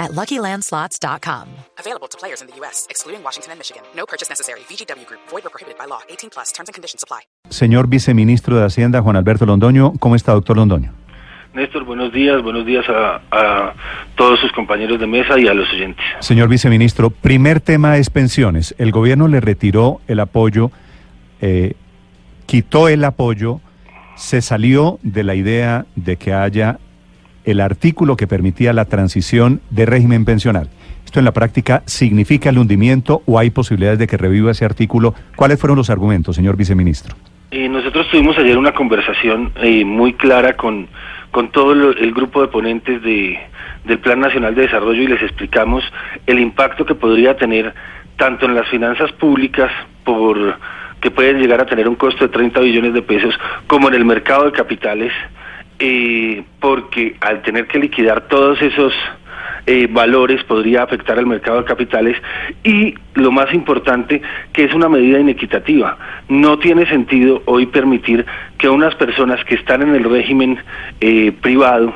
at LuckyLandSlots.com. Available to players in the U.S., excluding Washington and Michigan. No purchase necessary. VGW Group. Void or prohibited by law. 18 plus. Terms and conditions apply. Señor viceministro de Hacienda, Juan Alberto Londoño, ¿cómo está, doctor Londoño? Néstor, buenos días, buenos días a, a todos sus compañeros de mesa y a los oyentes. Señor viceministro, primer tema es pensiones. El gobierno le retiró el apoyo, eh, quitó el apoyo, se salió de la idea de que haya el artículo que permitía la transición de régimen pensional. ¿Esto en la práctica significa el hundimiento o hay posibilidades de que reviva ese artículo? ¿Cuáles fueron los argumentos, señor viceministro? Eh, nosotros tuvimos ayer una conversación eh, muy clara con, con todo el grupo de ponentes de, del Plan Nacional de Desarrollo y les explicamos el impacto que podría tener tanto en las finanzas públicas por que pueden llegar a tener un costo de 30 billones de pesos como en el mercado de capitales eh, porque al tener que liquidar todos esos eh, valores podría afectar al mercado de capitales y lo más importante que es una medida inequitativa. No tiene sentido hoy permitir que unas personas que están en el régimen eh, privado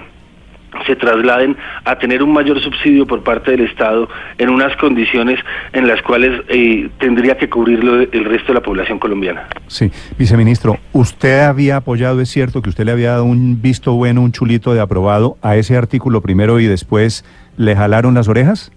se trasladen a tener un mayor subsidio por parte del Estado en unas condiciones en las cuales eh, tendría que cubrirlo el resto de la población colombiana. Sí, viceministro, usted había apoyado, es cierto que usted le había dado un visto bueno, un chulito de aprobado a ese artículo primero y después le jalaron las orejas?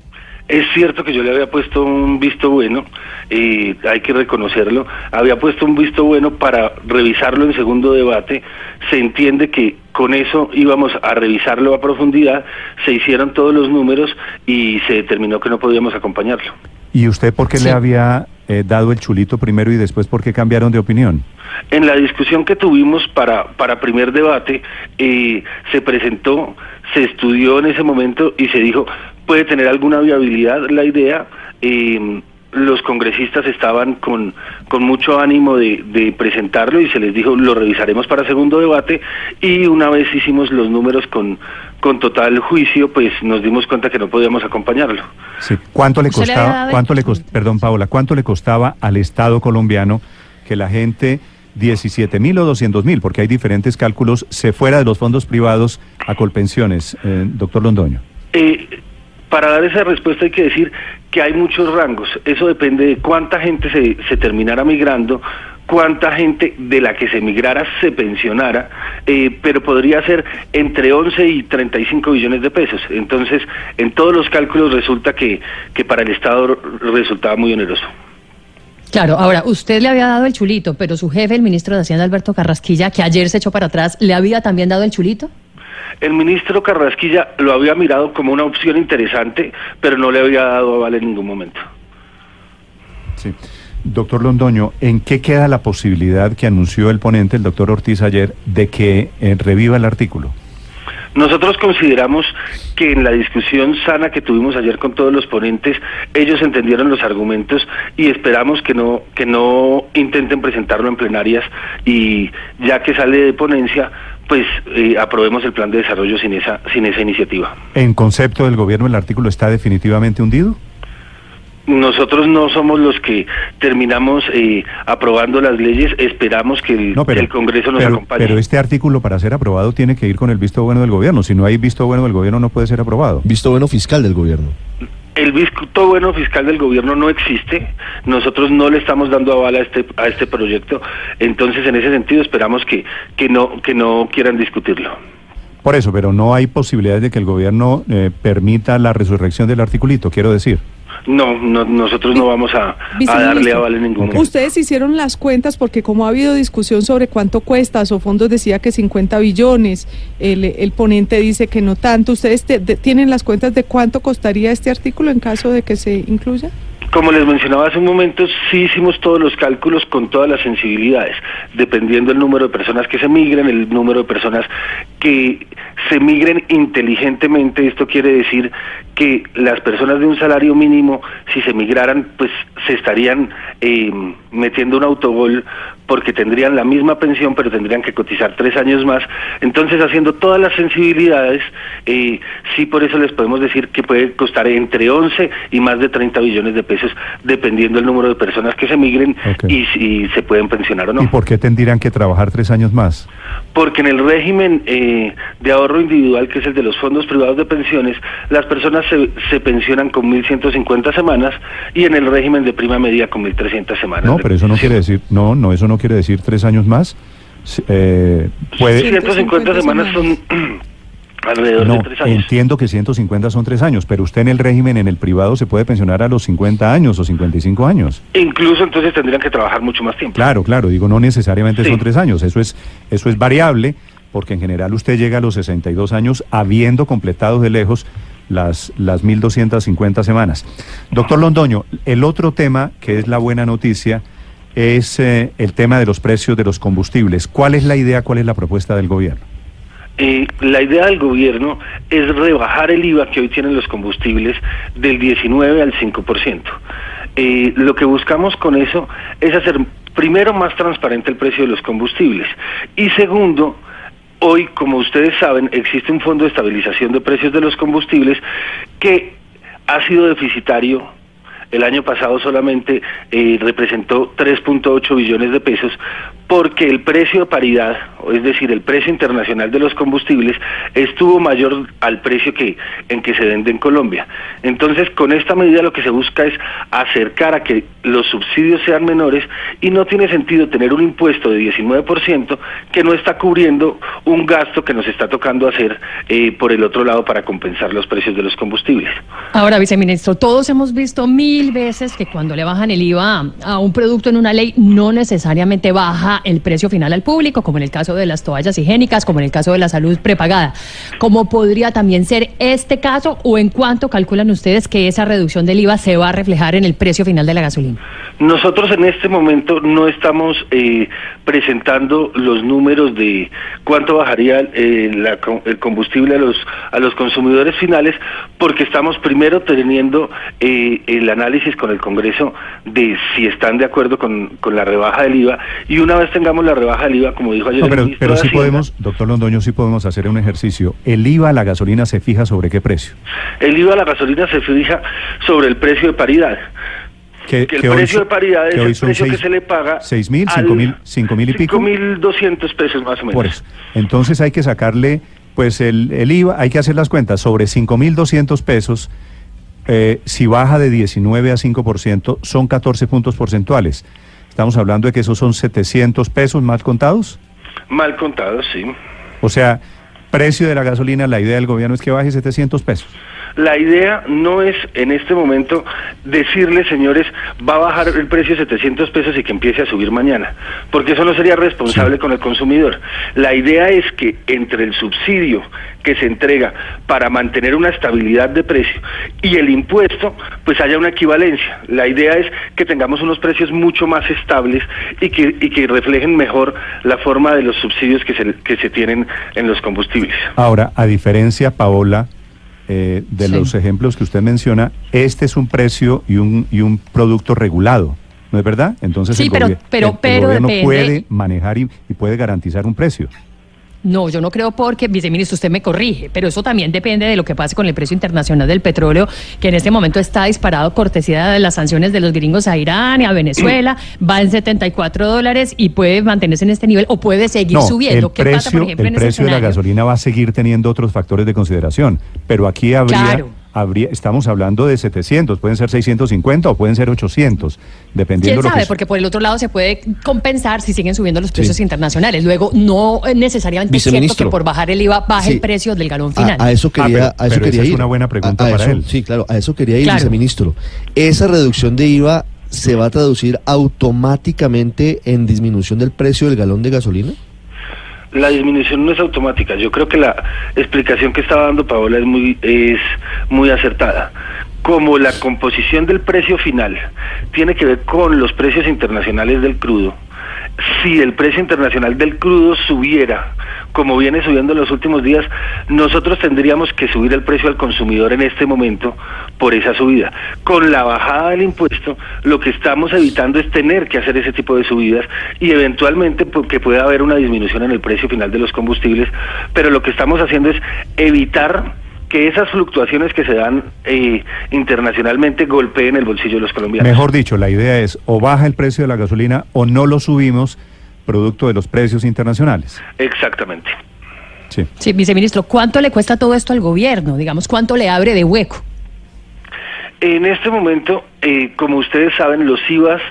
Es cierto que yo le había puesto un visto bueno, y hay que reconocerlo, había puesto un visto bueno para revisarlo en segundo debate, se entiende que con eso íbamos a revisarlo a profundidad, se hicieron todos los números y se determinó que no podíamos acompañarlo. ¿Y usted por qué le había eh, dado el chulito primero y después por qué cambiaron de opinión? En la discusión que tuvimos para, para primer debate, eh, se presentó, se estudió en ese momento y se dijo, puede tener alguna viabilidad la idea. eh, los congresistas estaban con, con mucho ánimo de, de presentarlo y se les dijo, lo revisaremos para segundo debate y una vez hicimos los números con, con total juicio, pues nos dimos cuenta que no podíamos acompañarlo. Sí. ¿Cuánto le ¿Usted le había costaba, cuánto le cost- perdón Paola, cuánto le costaba al Estado colombiano que la gente 17 mil o 200 mil, porque hay diferentes cálculos, se fuera de los fondos privados a Colpensiones, eh, doctor Londoño? Eh, para dar esa respuesta hay que decir que hay muchos rangos. Eso depende de cuánta gente se, se terminara migrando, cuánta gente de la que se migrara se pensionara, eh, pero podría ser entre 11 y 35 billones de pesos. Entonces, en todos los cálculos resulta que, que para el Estado resultaba muy oneroso. Claro, ahora, usted le había dado el chulito, pero su jefe, el ministro de Hacienda, Alberto Carrasquilla, que ayer se echó para atrás, ¿le había también dado el chulito? El ministro Carrasquilla lo había mirado como una opción interesante, pero no le había dado aval en ningún momento. Sí. Doctor Londoño, ¿en qué queda la posibilidad que anunció el ponente, el doctor Ortiz, ayer, de que eh, reviva el artículo? Nosotros consideramos que en la discusión sana que tuvimos ayer con todos los ponentes, ellos entendieron los argumentos y esperamos que no que no intenten presentarlo en plenarias y ya que sale de ponencia, pues eh, aprobemos el plan de desarrollo sin esa sin esa iniciativa. ¿En concepto del gobierno el artículo está definitivamente hundido? Nosotros no somos los que terminamos eh, aprobando las leyes, esperamos que el, que el Congreso nos pero- acompañe. Pero este artículo para ser aprobado tiene que ir con el visto bueno del gobierno. Si no hay visto bueno del gobierno no puede ser aprobado. Visto bueno fiscal del gobierno. El visto bueno fiscal del gobierno no existe. Nosotros no le estamos dando aval a este a este proyecto. Entonces, en ese sentido, esperamos que que no que no quieran discutirlo. Por eso, pero no hay posibilidad de que el gobierno eh, permita la resurrección del articulito, quiero decir. No, no nosotros no vamos a, a darle aval en ningún momento. Ustedes hicieron las cuentas porque como ha habido discusión sobre cuánto cuesta, Sofondos decía que 50 billones, el, el ponente dice que no tanto. ¿Ustedes te- de- tienen las cuentas de cuánto costaría este artículo en caso de que se incluya? Como les mencionaba hace un momento, sí hicimos todos los cálculos con todas las sensibilidades, dependiendo el número de personas que se migren, el número de personas que se migren inteligentemente. Esto quiere decir que las personas de un salario mínimo, si se migraran, pues se estarían eh, metiendo un autogol porque tendrían la misma pensión, pero tendrían que cotizar tres años más. Entonces, haciendo todas las sensibilidades, eh, sí por eso les podemos decir que puede costar entre 11 y más de 30 billones de pesos, dependiendo del número de personas que se migren y si se pueden pensionar o no. ¿Y por qué tendrían que trabajar tres años más? Porque en el régimen eh, de ahorro individual, que es el de los fondos privados de pensiones, las personas se, se pensionan con 1.150 semanas y en el régimen de prima media con 1.300 semanas. No, pero eso no quiere decir, no, no, eso no quiere decir tres años más. Eh, puede, 150 semanas son alrededor no, de tres años. entiendo que 150 son tres años, pero usted en el régimen, en el privado, se puede pensionar a los 50 años o 55 años. Incluso entonces tendrían que trabajar mucho más tiempo. Claro, claro, digo, no necesariamente Sí. son tres años, eso es, eso es variable, porque en general usted llega a los 62 años habiendo completado de lejos las, las 1.250 semanas. Doctor Londoño, el otro tema que es la buena noticia es eh, el tema de los precios de los combustibles. ¿Cuál es la idea, cuál es la propuesta del gobierno? Eh, la idea del gobierno es rebajar el IVA que hoy tienen los combustibles del 19 al 5%. Eh, lo que buscamos con eso es hacer primero más transparente el precio de los combustibles y segundo, hoy como ustedes saben existe un fondo de estabilización de precios de los combustibles que ha sido deficitario el año pasado solamente eh, representó 3.8 billones de pesos porque el precio de paridad, es decir, el precio internacional de los combustibles, estuvo mayor al precio que en que se vende en Colombia. Entonces, con esta medida lo que se busca es acercar a que los subsidios sean menores y no tiene sentido tener un impuesto de 19% que no está cubriendo un gasto que nos está tocando hacer eh, por el otro lado para compensar los precios de los combustibles. Ahora, viceministro, todos hemos visto mil veces que cuando le bajan el IVA a un producto en una ley, no necesariamente baja el precio final al público, como en el caso de las toallas higiénicas, como en el caso de la salud prepagada. ¿Cómo podría también ser este caso o en cuánto calculan ustedes que esa reducción del IVA se va a reflejar en el precio final de la gasolina? Nosotros en este momento no estamos eh, presentando los números de cuánto bajaría eh, el combustible a los a los consumidores finales, porque estamos primero teniendo eh, el análisis con el Congreso de si están de acuerdo con, con la rebaja del IVA y una vez tengamos la rebaja del IVA, como dijo ayer No, el pero, ministro pero de sí Hacienda, podemos, doctor Londoño, sí podemos hacer un ejercicio. El IVA a la gasolina se fija sobre qué precio. el IVA a la gasolina se fija sobre el precio de paridad. que el precio de paridad es el precio seis- que se le paga. seis mil, cinco mil, cinco mil y pico. 5.200 pesos más o menos. Por eso. Entonces hay que sacarle, pues el, el IVA, hay que hacer las cuentas sobre 5.200 pesos. Eh, si baja de 19 a 5%, son 14 puntos porcentuales. Estamos hablando de que esos son 700 pesos mal contados. Mal contado, sí. O sea, precio de la gasolina, la idea del gobierno es que baje 700 pesos. La idea no es en este momento decirle, señores, va a bajar el precio de 700 pesos y que empiece a subir mañana, porque eso no sería responsable con el consumidor. La idea es que entre el subsidio que se entrega para mantener una estabilidad de precio y el impuesto, pues haya una equivalencia. La idea es que tengamos unos precios mucho más estables y que, y que reflejen mejor la forma de los subsidios que se, que se tienen en los combustibles. Ahora, a diferencia, Paola, eh, de Sí. los ejemplos que usted menciona, este es un precio y un, y un producto regulado, ¿no es verdad? Entonces Sí, el, pero- gobier- pero- el- el pero gobierno depende- puede manejar y, y puede garantizar un precio. No, yo no creo porque, viceministro, usted me corrige, pero eso también depende de lo que pase con el precio internacional del petróleo, que en este momento está disparado cortesía de las sanciones de los gringos a Irán y a Venezuela, va en 74 dólares y puede mantenerse en este nivel o puede seguir no, subiendo. el ¿Qué precio, pasa, por ejemplo, el precio de la gasolina va a seguir teniendo otros factores de consideración, pero aquí habría, Claro. Habría, estamos hablando de 700, pueden ser 650 o pueden ser 800, dependiendo ¿Quién lo sabe? que Porque por el otro lado se puede compensar si siguen subiendo los precios Sí. internacionales. Luego, no es necesariamente es cierto que por bajar el IVA baje Sí. el precio del galón A, final. a eso quería, Ah, pero- a eso pero quería esa es ir. una buena pregunta A- a para eso- él. Sí, claro, a eso quería ir, Claro. viceministro. ¿Esa reducción de IVA se va a traducir automáticamente en disminución del precio del galón de gasolina? La disminución no es automática. Yo creo que la explicación que estaba dando Paola es muy, es muy acertada. Como la composición del precio final tiene que ver con los precios internacionales del crudo, si el precio internacional del crudo subiera como viene subiendo en los últimos días, nosotros tendríamos que subir el precio al consumidor en este momento por esa subida. Con la bajada del impuesto, lo que estamos evitando es tener que hacer ese tipo de subidas y eventualmente pues, que pueda haber una disminución en el precio final de los combustibles, pero lo que estamos haciendo es evitar que esas fluctuaciones que se dan eh, internacionalmente golpeen el bolsillo de los colombianos. Mejor dicho, la idea es o baja el precio de la gasolina o no lo subimos producto de los precios internacionales. Exactamente. Sí. Sí, viceministro, ¿cuánto le cuesta todo esto al gobierno? Digamos, ¿cuánto le abre de hueco? En este momento, eh, como ustedes saben, los IVAs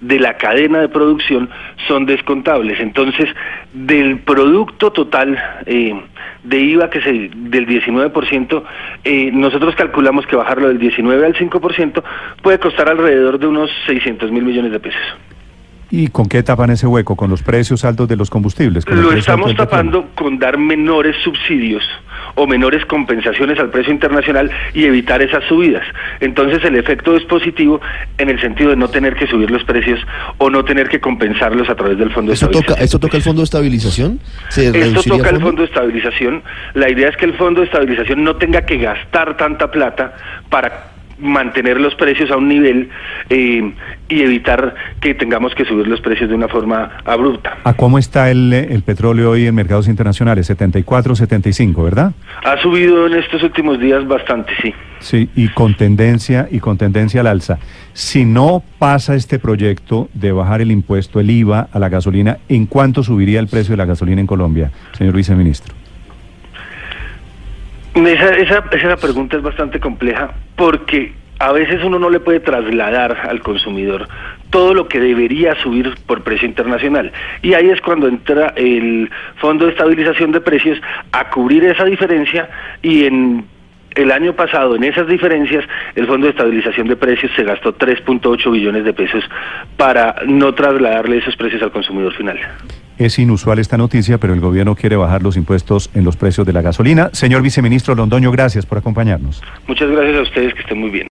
de la cadena de producción son descontables. Entonces, del producto total eh, de IVA que se del 19%, eh, nosotros calculamos que bajarlo del 19 al 5% puede costar alrededor de unos 600 mil millones de pesos. ¿Y con qué tapan ese hueco? ¿Con los precios altos de los combustibles? ¿Con el Lo estamos tapando con dar menores subsidios o menores compensaciones al precio internacional y evitar esas subidas. Entonces el efecto es positivo en el sentido de no tener que subir los precios o no tener que compensarlos a través del fondo de ¿Esto toca, estabilización. ¿Esto toca el fondo de estabilización? ¿Se Esto toca el fondo? fondo de estabilización. La idea es que el fondo de estabilización no tenga que gastar tanta plata para mantener los precios a un nivel eh, y evitar que tengamos que subir los precios de una forma abrupta. ¿A cómo está el, el petróleo hoy en mercados internacionales? 74, 75, ¿verdad? Ha subido en estos últimos días bastante, sí. Sí, y con tendencia y con tendencia al alza. Si no pasa este proyecto de bajar el impuesto, el IVA a la gasolina, ¿en cuánto subiría el precio de la gasolina en Colombia, señor viceministro? Esa, esa, esa pregunta es bastante compleja porque a veces uno no le puede trasladar al consumidor todo lo que debería subir por precio internacional. Y ahí es cuando entra el Fondo de Estabilización de Precios a cubrir esa diferencia y en el año pasado en esas diferencias el Fondo de Estabilización de Precios se gastó 3.8 billones de pesos para no trasladarle esos precios al consumidor final. Es inusual esta noticia, pero el gobierno quiere bajar los impuestos en los precios de la gasolina. Señor viceministro Londoño, gracias por acompañarnos. Muchas gracias a ustedes, que estén muy bien.